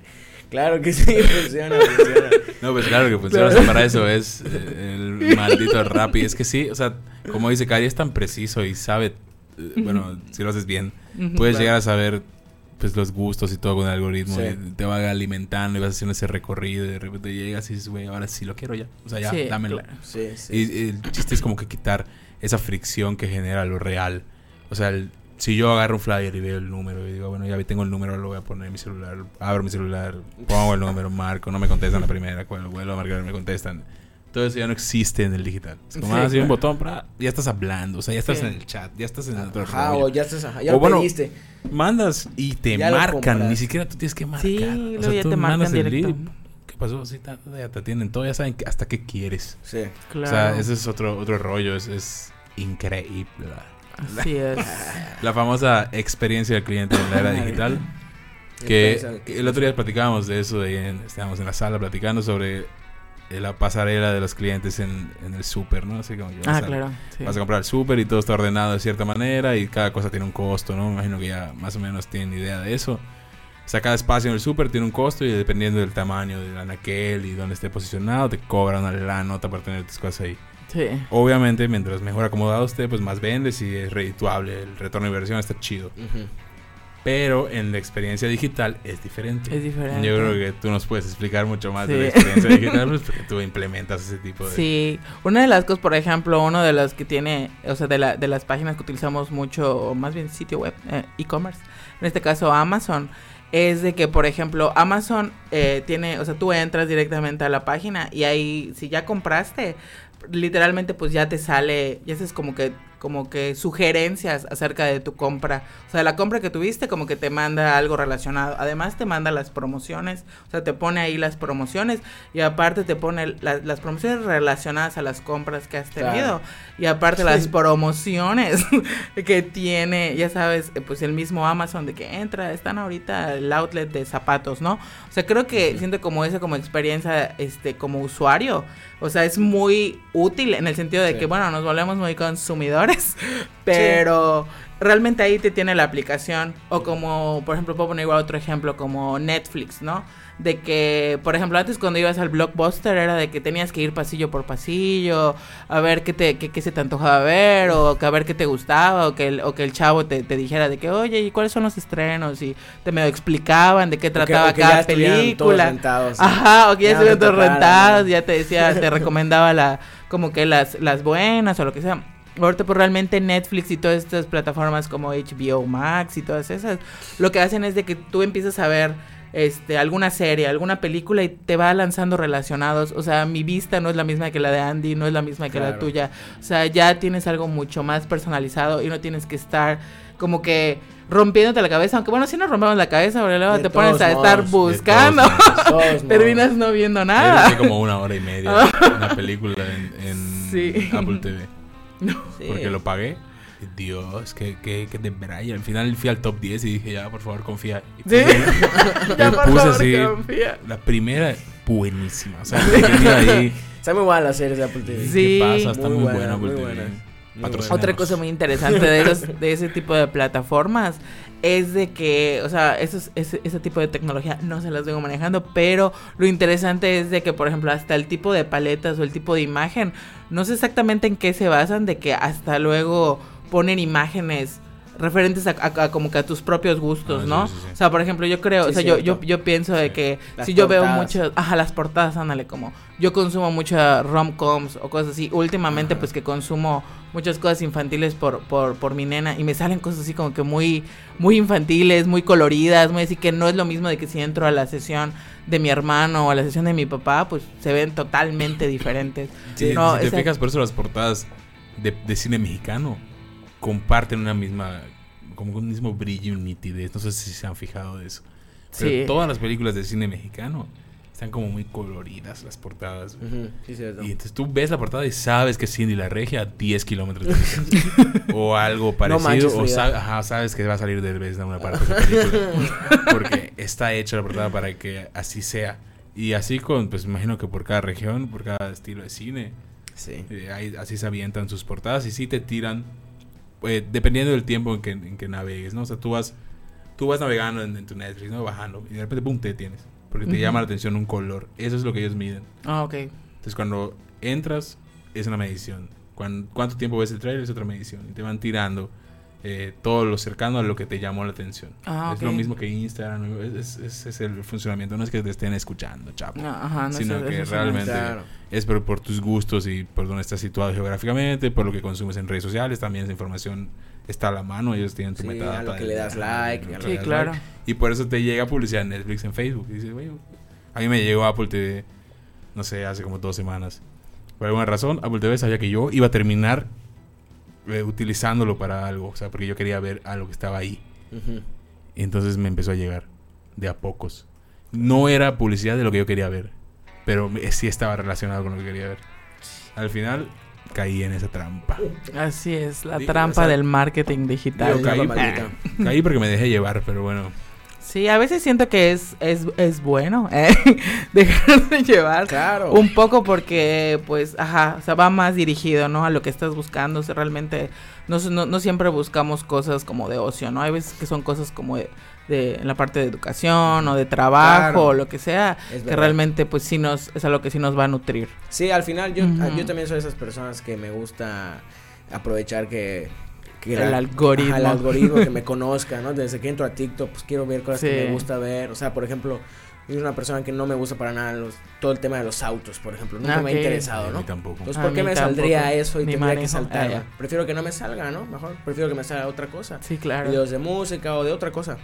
Claro que sí, funciona, funciona. No, pues claro que funciona. para eso es eh, el maldito Rappi. Es que sí, o sea, como dice Cari, es tan preciso y sabe, eh, bueno, si lo haces bien, puedes llegar a saber pues los gustos y todo con el algoritmo te va alimentando y vas haciendo ese recorrido y de repente llegas y dices, güey, ahora sí lo quiero ya. O sea, ya, dámelo. y, el chiste es como que quitar esa fricción que genera lo real. O sea, si yo agarro un flyer y veo el número y digo, bueno, ya tengo el número, lo voy a poner en mi celular, abro mi celular, pongo el número, marco, no me contestan la primera, cuando vuelvo a marcar me contestan. Todo eso ya no existe en el digital. Es como, así ah, un botón, ya estás hablando, o sea, ya estás en el chat, ya estás en otro Ajá, o ya estás, ya lo pediste. Mandas y te marcan, ni siquiera tú tienes que marcar. Sí, luego ya te marcan directo. ¿Qué pasó? Sí, ya te atienden todo, ya saben hasta qué quieres. Sí, claro. O sea, ese es otro, otro rollo, es, es increíble. Así es. La famosa experiencia del cliente en la era digital. Que el otro día platicábamos de eso, de, estábamos en la sala platicando sobre la pasarela de los clientes en, el súper, ¿no? Así como ah, claro. Vas a comprar el súper y todo está ordenado de cierta manera y cada cosa tiene un costo, ¿no? Me imagino que ya más o menos tienen idea de eso. O sea, cada espacio en el súper tiene un costo y dependiendo del tamaño del anaquel y dónde esté posicionado, te cobran la nota para tener tus cosas ahí. Sí. Obviamente, mientras mejor acomodado esté, pues más vendes y es redituable. El retorno de inversión está chido. Pero en la experiencia digital es diferente. Es diferente. Yo creo que tú nos puedes explicar mucho más de la experiencia digital pues, porque tú implementas ese tipo de... Sí, una de las cosas, por ejemplo, uno de los que tiene, o sea, de, la, de las páginas que utilizamos mucho, o más bien sitio web, eh, e-commerce, en este caso Amazon, es de que, por ejemplo, Amazon eh, tiene, o sea, tú entras directamente a la página y ahí, si ya compraste, literalmente pues ya te sale, ya es como que como que sugerencias acerca de tu compra. O sea, la compra que tuviste como que te manda algo relacionado. Además te manda las promociones, o sea, te pone ahí las promociones y aparte te pone las promociones relacionadas a las compras que has tenido. Y aparte las promociones que tiene, ya sabes, eh, pues el mismo Amazon de que entra, están ahorita el outlet de zapatos, ¿no? O sea, creo que siento como esa como experiencia este como usuario o sea, es muy útil en el sentido de que, bueno, nos volvemos muy consumidores, pero realmente ahí te tiene la aplicación. O como, por ejemplo, puedo poner igual otro ejemplo, como Netflix, ¿no? De que, por ejemplo, antes cuando ibas al blockbuster era de que tenías que ir pasillo por pasillo, a ver qué, te, qué, se te antojaba ver, o que a ver qué te gustaba, o que el, o que el chavo te, dijera de que, oye, ¿y cuáles son los estrenos? Y te me explicaban de qué trataba cada película. Ajá, o que ya, estuvieron todos rentados, ya te decía, te recomendaba la, como que las, las buenas o lo que sea. Ahorita pues realmente Netflix y todas estas plataformas como HBO Max y todas esas, lo que hacen es de que tú empiezas a ver este, alguna serie, alguna película y te va lanzando relacionados. O sea, mi vista no es la misma que la de Andy, no es la misma que la tuya. O sea, ya tienes algo mucho más personalizado y no tienes que estar como que rompiéndote la cabeza. Aunque bueno, si no rompemos la cabeza, luego te pones a estar buscando. Terminas no viendo nada. como una hora y media una película en, Apple TV. Porque lo pagué. Dios, que, que, que de Y al final fui al top 10 y dije, ya, por favor, confía. Y ¿Sí? ya, por puse así, confía. La primera, buenísima. O sea, ahí. Está muy buena la serie de Apple TV. Sí. ¿Qué pasa? Está muy, buena, Apple TV. Otra cosa muy interesante de, esos, de ese tipo de plataformas es de que, o sea, esos, ese, ese tipo de tecnología no se las vengo manejando, pero lo interesante es de que, por ejemplo, hasta el tipo de paletas o el tipo de imagen, no sé exactamente en qué se basan, de que hasta luego ponen imágenes referentes a, como que a tus propios gustos, ah, ¿no? O sea, por ejemplo, yo creo, o sea, yo, yo, yo pienso de que si yo veo mucho, ajá, las portadas, ándale, como yo consumo muchas rom-coms o cosas así, últimamente pues que consumo muchas cosas infantiles por, por, por mi nena y me salen cosas así como que muy, muy infantiles, muy coloridas, muy así que no es lo mismo de que si entro a la sesión de mi hermano o a la sesión de mi papá, pues se ven totalmente diferentes. Sí, no, si te fijas por eso las portadas de, de cine mexicano comparten una misma, como un mismo brillo y nitidez. No sé si se han fijado de eso. Pero todas las películas de cine mexicano están como muy coloridas las portadas. y entonces tú ves la portada y sabes que Cindy la regia a 10 kilómetros de O algo parecido. o sabes que va a salir de vez de una parte de la película. porque está hecha la portada para que así sea. Y así con, pues imagino que por cada región, por cada estilo de cine. Sí. Eh, así se avientan sus portadas y sí te tiran, eh, dependiendo del tiempo en que, en que navegues, ¿no? O sea, tú vas, tú vas navegando en, tu Netflix, ¿no? Bajando y de repente, pum, te tienes porque te llama la atención un color. Eso es lo que ellos miden. Ah, ok. Entonces cuando entras es una medición. cuánto tiempo ves el trailer es otra medición. Y te van tirando eh, todo lo cercano a lo que te llamó la atención. Ah, es lo mismo que Instagram. Ese es, el funcionamiento. No es que te estén escuchando, chapo. ajá, sino que realmente es por, por, tus gustos y por dónde estás situado geográficamente, por lo que consumes en redes sociales. También esa información está a la mano, ellos tienen tu sí, A lo que le das like. sí, claro. Y por eso te llega publicidad en Netflix, en Facebook. Y dices, a mí me llegó Apple TV, no sé, hace como dos semanas. Por alguna razón, Apple TV sabía que yo iba a terminar eh, utilizándolo para algo. O sea, porque yo quería ver algo que estaba ahí. Y entonces me empezó a llegar, de a pocos. No era publicidad de lo que yo quería ver, pero sí estaba relacionado con lo que quería ver. Al final, caí en esa trampa. Así es, la trampa del marketing digital. caí, porque me dejé llevar, pero bueno. Sí, a veces siento que es, es, es bueno ¿eh? dejar de llevar. Claro. Un poco porque, pues, ajá, o sea, va más dirigido, ¿no? A lo que estás buscando. O sea, realmente no, no, no siempre buscamos cosas como de ocio, ¿no? Hay veces que son cosas como de de, en la parte de educación o de trabajo o lo que sea, que realmente pues sí nos, es algo que sí nos va a nutrir. Sí, al final yo, yo también soy de esas personas que me gusta aprovechar que el algoritmo. el algoritmo que me conozca, ¿no? Desde que entro a TikTok, pues quiero ver cosas que me gusta ver. O sea, por ejemplo, soy una persona que no me gusta para nada todo el tema de los autos, por ejemplo. Nunca me ha interesado, ¿no? tampoco. Entonces, ¿por qué me saldría eso y tendría que saltar? Ah, prefiero que no me salga, ¿no? Mejor, prefiero que me salga otra cosa. Sí, claro. Videos de música o de otra cosa.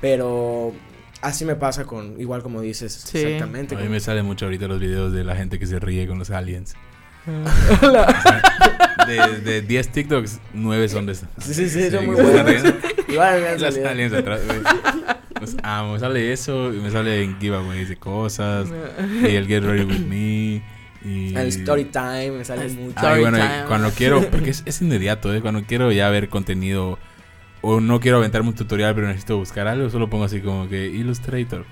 Pero así me pasa con, igual como dices, exactamente. A mí me salen mucho ahorita los videos de la gente que se ríe con los aliens. de, 10 TikToks, 9 son de Sí, sí, sí, son muy buenos. Igual me Los aliens atrás, Pues amo, me sale eso y me sale en Giveaway dice cosas y el Get Ready With Me. Y... El story time me sale mucho. Ay, bueno, cuando quiero, porque es, es inmediato, ¿eh? cuando quiero ya ver contenido o no quiero aventarme un tutorial, pero necesito buscar algo, solo pongo así como que Illustrator.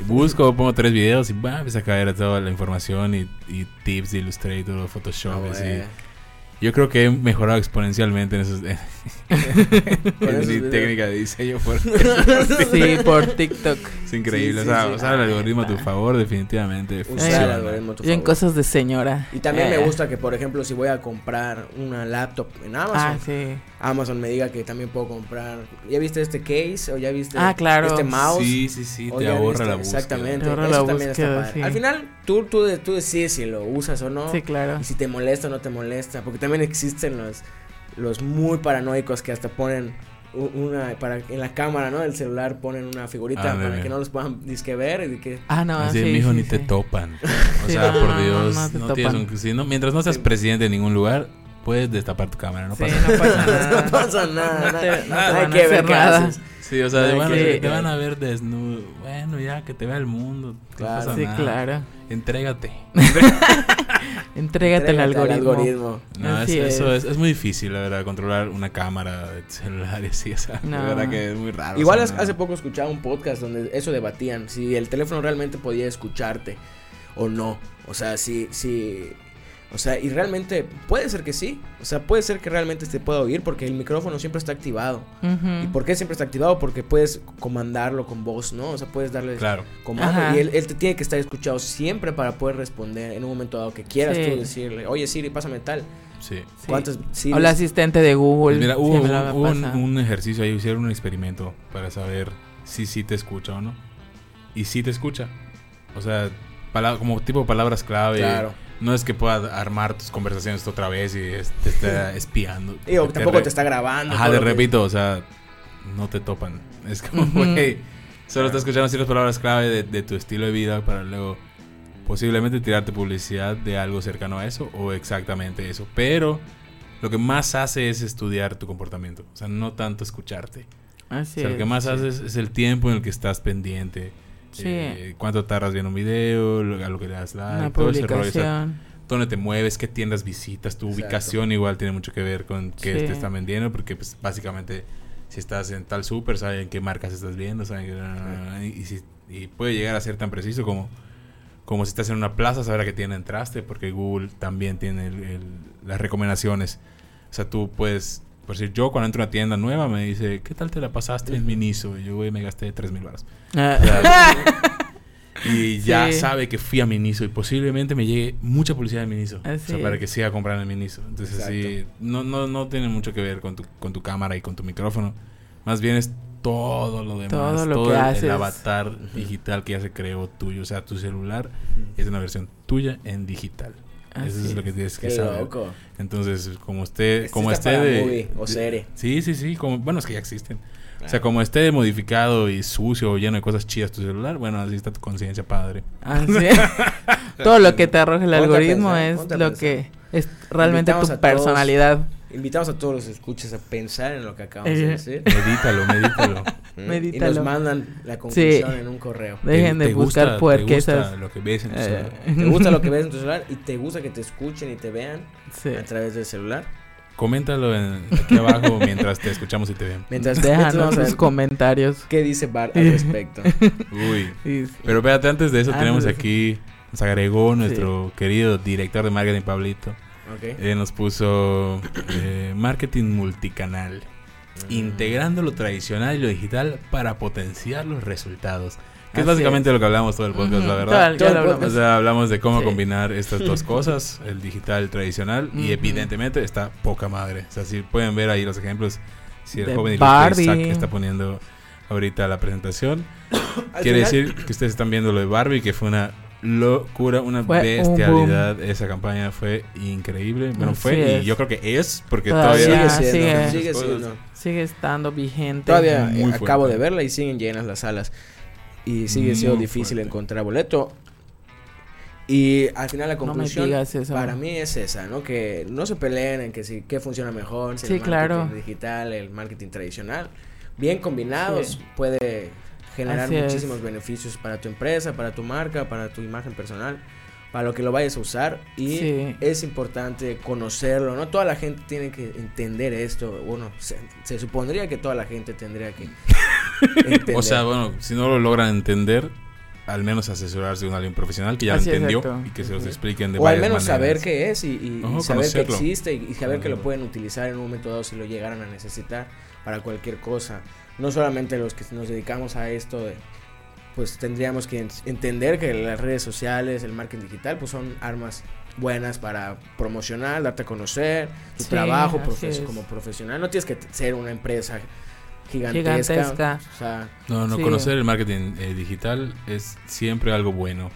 Y busco, pongo tres videos y va, empieza a caer toda la información y, y tips de Illustrator o Photoshop. así. Yo creo que he mejorado exponencialmente en esos. en técnica de diseño por, Sí, por TikTok. Es increíble. o sea, usar el algoritmo a tu favor, definitivamente. Usar el algoritmo a tu favor. Y en cosas de señora. Y también me eh. gusta que, por ejemplo, si voy a comprar una laptop en Amazon, ah, sí. Amazon me diga que también puedo comprar. ¿Ya viste este case? ¿O ya viste ah, claro. este mouse? Sí, sí, sí. te ahorra la búsqueda. Exactamente. Eso la también está padre. Al final, tú, tú, tú decides si lo usas o no. Sí, claro. Y si te molesta o no te molesta. Porque también existen los, los muy paranoicos que hasta ponen una para en la cámara, ¿no? Del celular ponen una figurita ah, para que no los puedan disque ver y que Ah, no, Así, sí, ni te topan. O sea, por Dios, no, tienes un, mientras no seas presidente de ningún lugar, puedes destapar tu cámara, no pasa nada. no pasa nada. no, hay que ver nada. Sí, o sea, te van, te van, a ver desnudo. Bueno, ya, que te vea el mundo. Claro. sí, claro. Entrégate. Entrégate, al algoritmo. No, es, eso es, es, muy difícil, la verdad, controlar una cámara de celular y así, o sea, la verdad que es muy raro. Igual hace poco escuchaba un podcast donde eso debatían, si el teléfono realmente podía escucharte o no. O sea, si, si o sea, y realmente puede ser que sí. O sea, puede ser que realmente te pueda oír porque el micrófono siempre está activado. ¿Y por qué siempre está activado? Porque puedes comandarlo con voz, ¿no? O sea, puedes darle claro. comando. Y él, te tiene que estar escuchado siempre para poder responder en un momento dado que quieras tú decirle, oye Siri, pásame tal. Sí. ¿Cuántos O el asistente de Google. Pues mira, hubo, un, ejercicio ahí, hicieron un experimento para saber si sí te escucha o no. Y sí te escucha. O sea, como tipo palabras clave. Claro no es que pueda armar tus conversaciones otra vez y te esté espiando. Y tampoco te está grabando. Ajá, te repito, o sea, no te topan. Es como, güey, solo está escuchando ciertas palabras clave de, tu estilo de vida para luego posiblemente tirarte publicidad de algo cercano a eso o exactamente eso. Pero lo que más hace es estudiar tu comportamiento, o sea, no tanto escucharte. Así o sea, lo que más hace es, el tiempo en el que estás pendiente eh, cuánto tardas viendo un video, a lo que le das like, todo ese rollo. dónde te mueves, qué tiendas visitas, tu ubicación igual tiene mucho que ver con qué te están vendiendo, porque pues básicamente si estás en tal súper, saben qué marcas estás viendo, saben y, y, puede llegar a ser tan preciso como, como si estás en una plaza, saber a qué tienda entraste, porque Google también tiene las recomendaciones. O sea, tú puedes, por decir, yo cuando entro a una tienda nueva me dice, ¿qué tal te la pasaste en Miniso? Y yo, me gasté 3 mil baros. Ah. y ya sabe que fui a Miniso y posiblemente me llegue mucha publicidad de Miniso. o sea, para que siga comprando en Miniso. Entonces, sí, no, no, no tiene mucho que ver con tu, con tu cámara y con tu micrófono. Más bien es todo lo demás. Todo lo que el, haces. el avatar digital que ya se creó tuyo. O sea, tu celular es una versión tuya en digital. Eso es, lo que tienes que Qué saber. Loco. Entonces, como esté, como esté de, o serie. Sí, sí, sí, como bueno, es que ya existen. O sea, como esté modificado y sucio o lleno de cosas chidas tu celular, bueno, así está tu conciencia, padre. Ah, Todo lo que te arroja el algoritmo es lo que es realmente tu personalidad. Invitamos a todos los escuchas a pensar en lo que acabamos de decir. Medítalo, medítalo. medítalo. Y nos mandan la conclusión en un correo. Dejen de buscar puerquesas. Te gusta lo que ves en tu eh. celular. Te gusta lo que ves en tu celular y te gusta que te escuchen y te vean a través del celular. Coméntalo en, aquí abajo mientras te escuchamos y te ven. Mientras déjanos sus comentarios. ¿Qué dice Bart al respecto? Uy. Pero espérate, antes de eso tenemos aquí, nos agregó nuestro querido director de marketing, Pablito. Okay. Eh, nos puso eh, marketing multicanal. Mm. Integrando lo tradicional y lo digital para potenciar los resultados. Que es básicamente lo que hablamos todo el podcast, la verdad. O sea, hablamos de cómo combinar estas dos cosas, el digital tradicional, y evidentemente está poca madre. O sea, si pueden ver ahí los ejemplos, si el joven que está poniendo ahorita la presentación, quiere decir que ustedes están viendo lo de Barbie, que fue una locura, una bestialidad. Esa campaña fue increíble. Bueno, fue y yo creo que es, porque todavía, sigue, sigue, sigue, estando vigente. Todavía acabo de verla y siguen llenas las salas. Y sigue siendo difícil encontrar boleto. Y al final la conclusión para mí es esa, ¿no? Que no se peleen en que si qué funciona mejor, si el marketing digital, el marketing tradicional, bien combinados puede generar muchísimos beneficios para tu empresa, para tu marca, para tu imagen personal, para lo que lo vayas a usar. Y es importante conocerlo, ¿no? Toda la gente tiene que entender esto, bueno, se supondría que toda la gente tendría que o sea, bueno, si no lo logran entender, al menos asesorarse de un alguien profesional que ya lo entendió y que se los expliquen de O al menos saber qué es y, saber que existe y, saber que lo pueden utilizar en un momento dado si lo llegaran a necesitar para cualquier cosa. No solamente los que nos dedicamos a esto, pues tendríamos que entender que las redes sociales, el marketing digital, pues son armas buenas para promocionar, darte a conocer, tu trabajo como profesional. No tienes que ser una empresa gigantesca. no, no, conocer el marketing eh, digital es siempre algo bueno.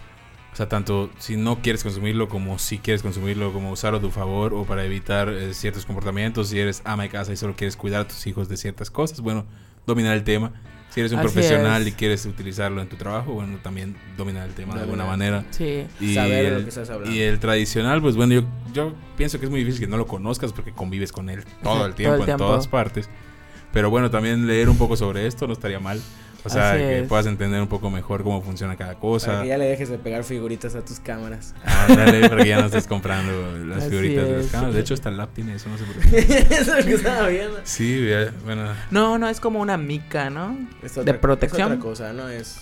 O sea, tanto si no quieres consumirlo como si quieres consumirlo, como usarlo a tu favor o para evitar eh, ciertos comportamientos. Si eres ama de casa y solo quieres cuidar a tus hijos de ciertas cosas, bueno, dominar el tema. Si eres un profesional y quieres utilizarlo en tu trabajo, bueno, también dominar el tema de alguna manera. Sí. Y Saber el, lo que estás hablando. Y el tradicional, pues bueno, yo, yo pienso que es muy difícil que no lo conozcas porque convives con él todo el tiempo, en todas partes. Pero bueno, también leer un poco sobre esto no estaría mal. O sea, que puedas entender un poco mejor cómo funciona cada cosa. Para que ya le dejes de pegar figuritas a tus cámaras. Ah, dale, para que ya no estés comprando las figuritas de las cámaras. De hecho, hasta el lap tiene eso, no sé por qué. eso es lo que estaba viendo. Sí, bueno. No, no, es como una mica, ¿no? de protección. Es otra cosa, no es...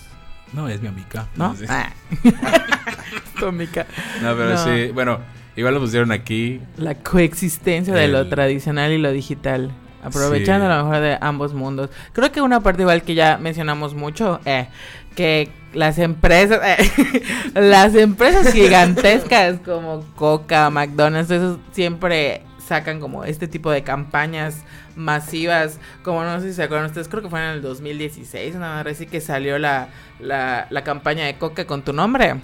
No, es mi amica. ¿No? Ah. tu mica. No, pero sí, bueno, igual lo pusieron aquí. La coexistencia de lo tradicional y lo digital. Aprovechando lo mejor de ambos mundos. Creo que una parte igual que ya mencionamos mucho, eh, que las empresas, eh, las empresas gigantescas como Coca, McDonald's, eso siempre sacan como este tipo de campañas masivas, como no sé si se acuerdan ustedes, creo que fue en el 2016, nada más que salió la, la, la, campaña de Coca con tu nombre.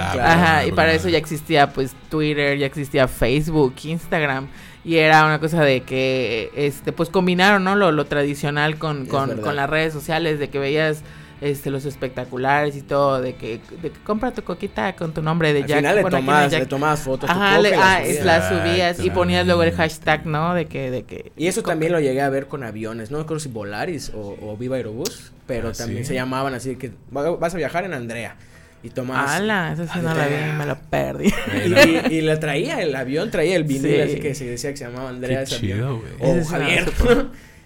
Ah, Ajá, y para eso ya existía pues Twitter, ya existía Facebook, Instagram. Y era una cosa de que, este, pues combinaron, ¿no? Lo, lo tradicional con, con, con las redes sociales, de que veías este los espectaculares y todo de que, de que compra tu coquita con tu nombre de Al Jack. final le Bueno, Jack. le tomabas fotos. tu Ajá, le- la ah, subías. es la subías y ponías luego el hashtag, ¿no? De que, de que. Y eso también lo llegué a ver con aviones, no me acuerdo si Volaris o, o Viva Aerobús, pero Ah, también ¿sí? se llamaban así que "Va- vas a viajar en Andrea y tomabas ¡Hala! Esa sí no la vi, me la perdí. y, y, y la traía, el avión traía el vinil, Sí. así que se decía que se llamaba Andrea Qué ese avión. chido, güey. O sí Javier.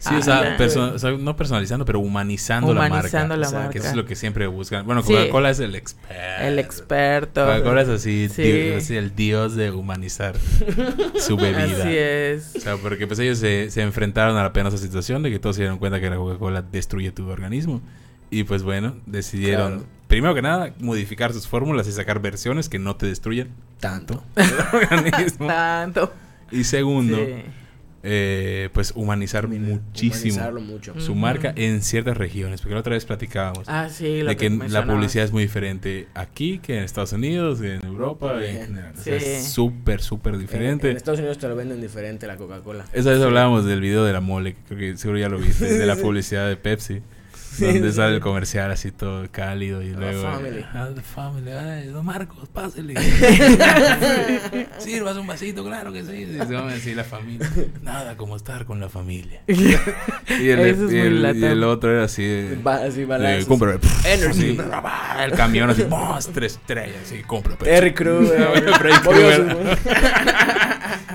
o sea, perso- o sea, no personalizando, pero humanizando, Humanizando la la marca. o sea, Que eso es lo que siempre buscan. Bueno, Sí. Coca-Cola es el experto. El experto. Coca-Cola es así, Sí. dios- así el dios de humanizar su bebida. Así es. O sea, porque pues ellos se, se enfrentaron a la penosa situación de que todos se dieron cuenta que la Coca-Cola destruye tu organismo. Y pues bueno, decidieron, Claro. Primero que nada, modificar sus fórmulas y sacar versiones que no te destruyen Tanto. el organismo. Tanto. Y segundo, Sí. eh, pues humanizar muchísimo mucho. su marca en ciertas regiones. Porque la otra vez platicábamos Ah, sí, lo de que, la publicidad es muy diferente aquí que en Estados Unidos, en Europa. En general. O sea. Es súper, súper En, diferente. en Estados Unidos te lo venden diferente la Coca-Cola. Esa vez hablábamos del video de la mole, que creo que seguro ya lo viste, de la publicidad de Pepsi. Donde sí. sale el comercial así todo cálido y The luego... family. Ah, the family. Ay, don Marcos, pásele. Sirvas un vasito, claro que sí. Y se va a decir la familia. Nada como estar con la familia. Y el, y y otro era así de... Va- así de balazos. compra, Energy. así, el camión así, tres estrellas, sí, compra. Terry. Osborne.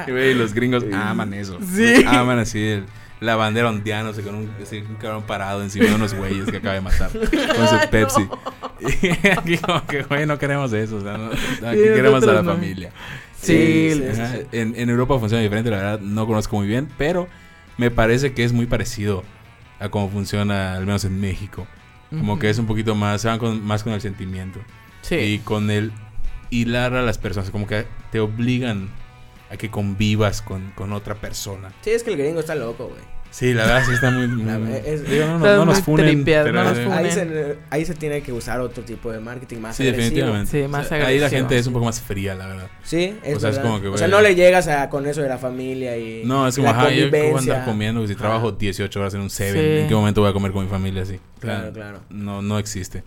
Y los gringos aman eso. Sí. Aman así el- la bandera ondeándose con un, así, un cabrón parado encima de unos güeyes que acaba de matar. Con su Pepsi. Y aquí como que, güey, no queremos eso. O sea, no- aquí queremos a la familia. Sí, Sí, sí, Ajá, sí. En, en Europa funciona diferente, la verdad no conozco muy bien, pero me parece que es muy parecido a cómo funciona, al menos en México. Como Ujú. que es un poquito más, se van con, más con el sentimiento. Sí. Y con el hilar a las personas, como que te obligan a que convivas con, con otra persona. Sí, es que el gringo está loco, güey. Sí, la verdad sí está muy... La muy- verdad es- digo, no, no- Está no nos funen, tripeado, pero- no nos funen. Ahí se, ahí se tiene que usar otro tipo de marketing más Sí, agresivo. definitivamente. Sí, más O sea, Ahí la gente es un poco más fría, la verdad. Sí, es O sea, es como que, O sea, no le llegas a, con eso de la familia y No, es como, ajá, yo ¿cómo voy a convivencia. andar comiendo si trabajo 18 horas en un 7? Sí. ¿En qué momento voy a comer con mi familia así? O sea, Claro, claro. No, no existe.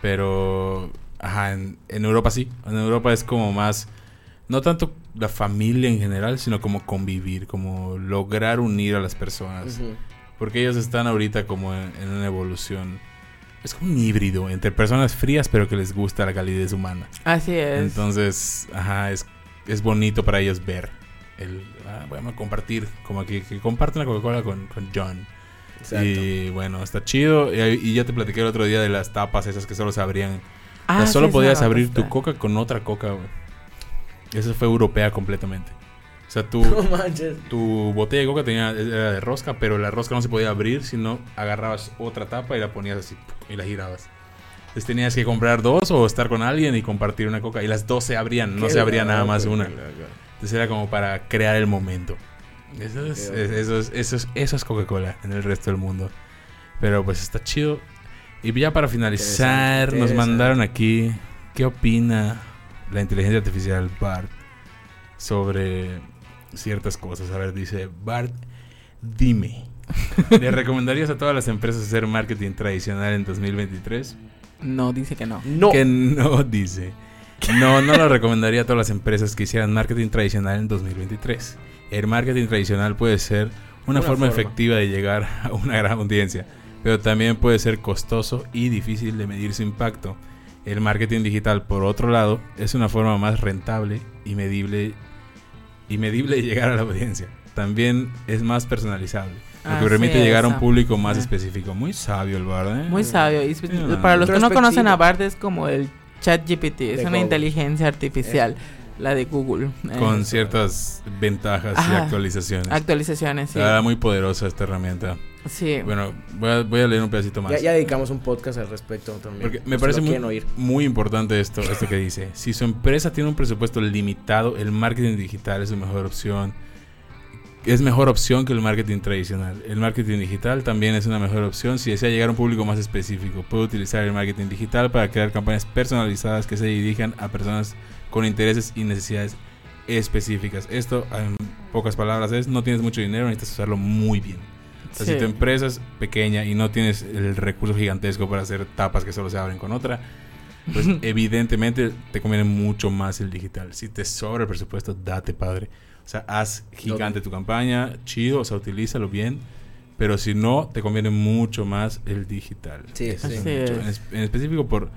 Pero, ajá, en, en Europa sí. En Europa es como más, no tanto la familia en general, sino como convivir, como lograr unir a las personas. Porque ellos están ahorita como en, en una evolución. Es como un híbrido entre personas frías, pero que les gusta la calidez humana. Así es. Entonces, ajá, es, es bonito para ellos ver. El, ah, bueno, compartir, como que, que comparten la Coca-Cola con, con John. Exacto. Y bueno, está chido. Y, y ya te platiqué el otro día de las tapas esas que solo se abrían. Ah, o sea, solo sí, podías abrir tu coca con otra coca, güey. Eso fue europea completamente. O sea, tú, No manches. tu botella de coca tenía, era de rosca, pero la rosca no se podía abrir, sino agarrabas otra tapa y la ponías así y la girabas. Entonces tenías que comprar dos o estar con alguien y compartir una coca. Y las dos se abrían, no se abría nada más una. Entonces era como para crear el momento. Eso es, eso es, eso es, eso es Coca-Cola en el resto del mundo. Pero pues está chido. Y ya para finalizar, Interesante, nos mandaron aquí qué opina la inteligencia artificial Bart sobre ciertas cosas. A ver, dice Bart, dime. ¿Le recomendarías a todas las empresas hacer marketing tradicional en 2023? No, dice que no. No. Que no, dice. No, no lo recomendaría a todas las empresas que hicieran marketing tradicional en 2023. El marketing tradicional puede ser una, Una forma, forma. efectiva de llegar a una gran audiencia, pero también puede ser costoso y difícil de medir su impacto. El marketing digital, por otro lado, es una forma más rentable y medible y medible de llegar a la audiencia. También es más personalizable, lo que permite llegar a un público más Ah. específico. Muy sabio el Bard, ¿eh? Muy sabio. Y para los que no conocen a Bard es como el chat GPT. Es De una Google. inteligencia artificial. La de Google. Con Eh, ciertas ventajas y actualizaciones. actualizaciones, sí. Muy poderosa esta herramienta. sí. Bueno, voy a, voy a leer un pedacito más. Ya, ya dedicamos un podcast al respecto también. Porque me parece muy, oír. muy importante esto, esto que dice. Si su empresa tiene un presupuesto limitado, el marketing digital es su mejor opción. Es mejor opción que el marketing tradicional. El marketing digital también es una mejor opción si desea llegar a un público más específico. Puede utilizar el marketing digital para crear campañas personalizadas que se dirijan a personas con intereses y necesidades específicas. Esto, en pocas palabras, es no tienes mucho dinero, necesitas usarlo muy bien. O sea, si tu empresa es pequeña y no tienes el recurso gigantesco para hacer tapas que solo se abren con otra, pues evidentemente te conviene mucho más el digital. Si te sobra el presupuesto, date padre. O sea, haz gigante tu campaña, chido, o sea, utilízalo bien. Pero si no, te conviene mucho más el digital. Sí, sí. En, específico por,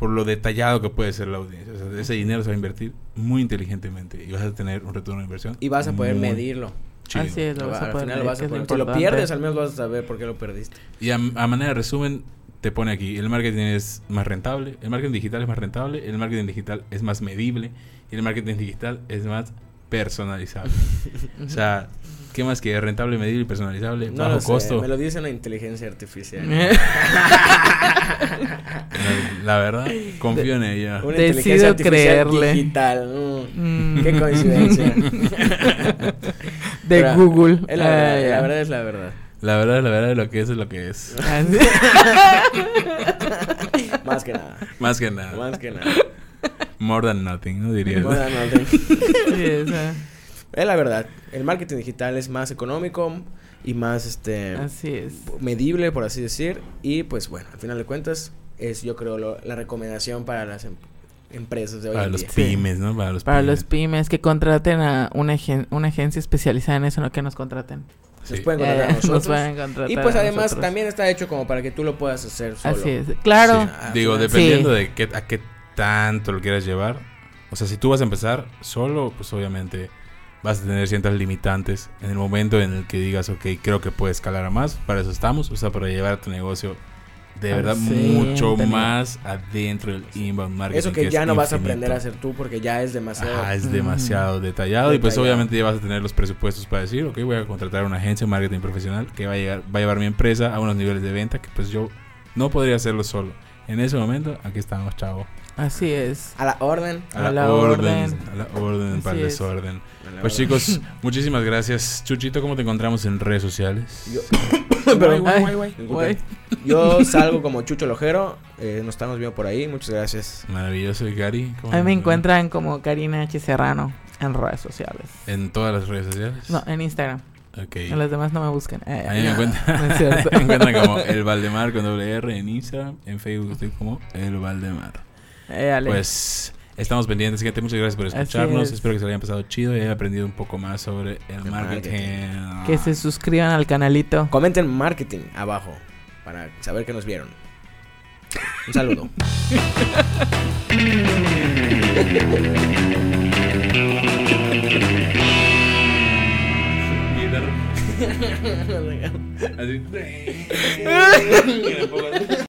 por lo detallado que puede ser la audiencia. O sea, ese dinero se va a invertir muy inteligentemente y vas a tener un retorno de inversión. Y vas a poder medirlo. Chido. Así es, lo vas a poder Vas a poder, si lo pierdes, al menos vas a saber por qué lo perdiste. Y a, a manera de resumen, te pone aquí, el marketing es más rentable, el marketing digital es más rentable, el marketing digital es más medible y el marketing digital es más personalizable. o sea, ¿qué más que rentable, medible y personalizable? No bajo costo. Me lo dice una inteligencia artificial. la, verdad, confío en ella. Una Decido creerle. digital. Mm. Qué coincidencia. De Google. la, la verdad es la verdad. La verdad, la verdad, lo que es es lo que es. Ah, Más que nada. Más que nada. Más que nada. More than nothing, ¿no dirías? More than nothing. sí, esa. Es la verdad. El marketing digital es más económico y más este así es. medible, por así decir. Y pues bueno, al final de cuentas, es yo creo la recomendación para las em, empresas de hoy para los pymes, ¿no? Para los para pymes. los pymes que contraten a una, una agencia especializada en eso, no que nos contraten. Nos pueden contratar a nosotros. y pues además también está hecho como para que tú lo puedas hacer solo. Así es. Claro. Digo, dependiendo de qué, a qué tanto lo quieras llevar. O sea, si tú vas a empezar solo, pues obviamente vas a tener ciertas limitantes en el momento en el que digas, ok, creo que puedes escalar a más. Para eso estamos. O sea, para llevar tu negocio de verdad mucho más adentro del inbound marketing. Eso que, ya no vas a aprender a hacer tú porque ya es demasiado. Ah, es demasiado detallado, y pues obviamente ya vas a tener los presupuestos para decir, ok, voy a contratar una agencia de marketing profesional que va a, llegar, va a llevar mi empresa a unos niveles de venta que pues yo no podría hacerlo solo. En ese momento, aquí estamos, chavo. Así es. A la orden. A, la, orden. A la orden, para el desorden. Pues chicos, muchísimas gracias. Chuchito, ¿cómo te encontramos en redes sociales? Yo, Yo salgo como Chucho Lojero. Eh, nos estamos viendo por ahí. Muchas gracias. Maravilloso. ¿Y Gary? A mí me encuentran como Karina H. Serrano en redes sociales. ¿En todas las redes sociales? No, en Instagram. Okay. En las demás no me busquen. Eh, a mí me, encuentran, me encuentran como El Valdemar con doble R en Instagram. En Facebook estoy como El Valdemar. Eh, pues estamos pendientes, gente. Muchas gracias por escucharnos. Espero que se lo hayan pasado chido y hayan aprendido un poco más sobre el, marketing. Que se suscriban al canalito. Comenten marketing abajo para saber que nos vieron. Un saludo.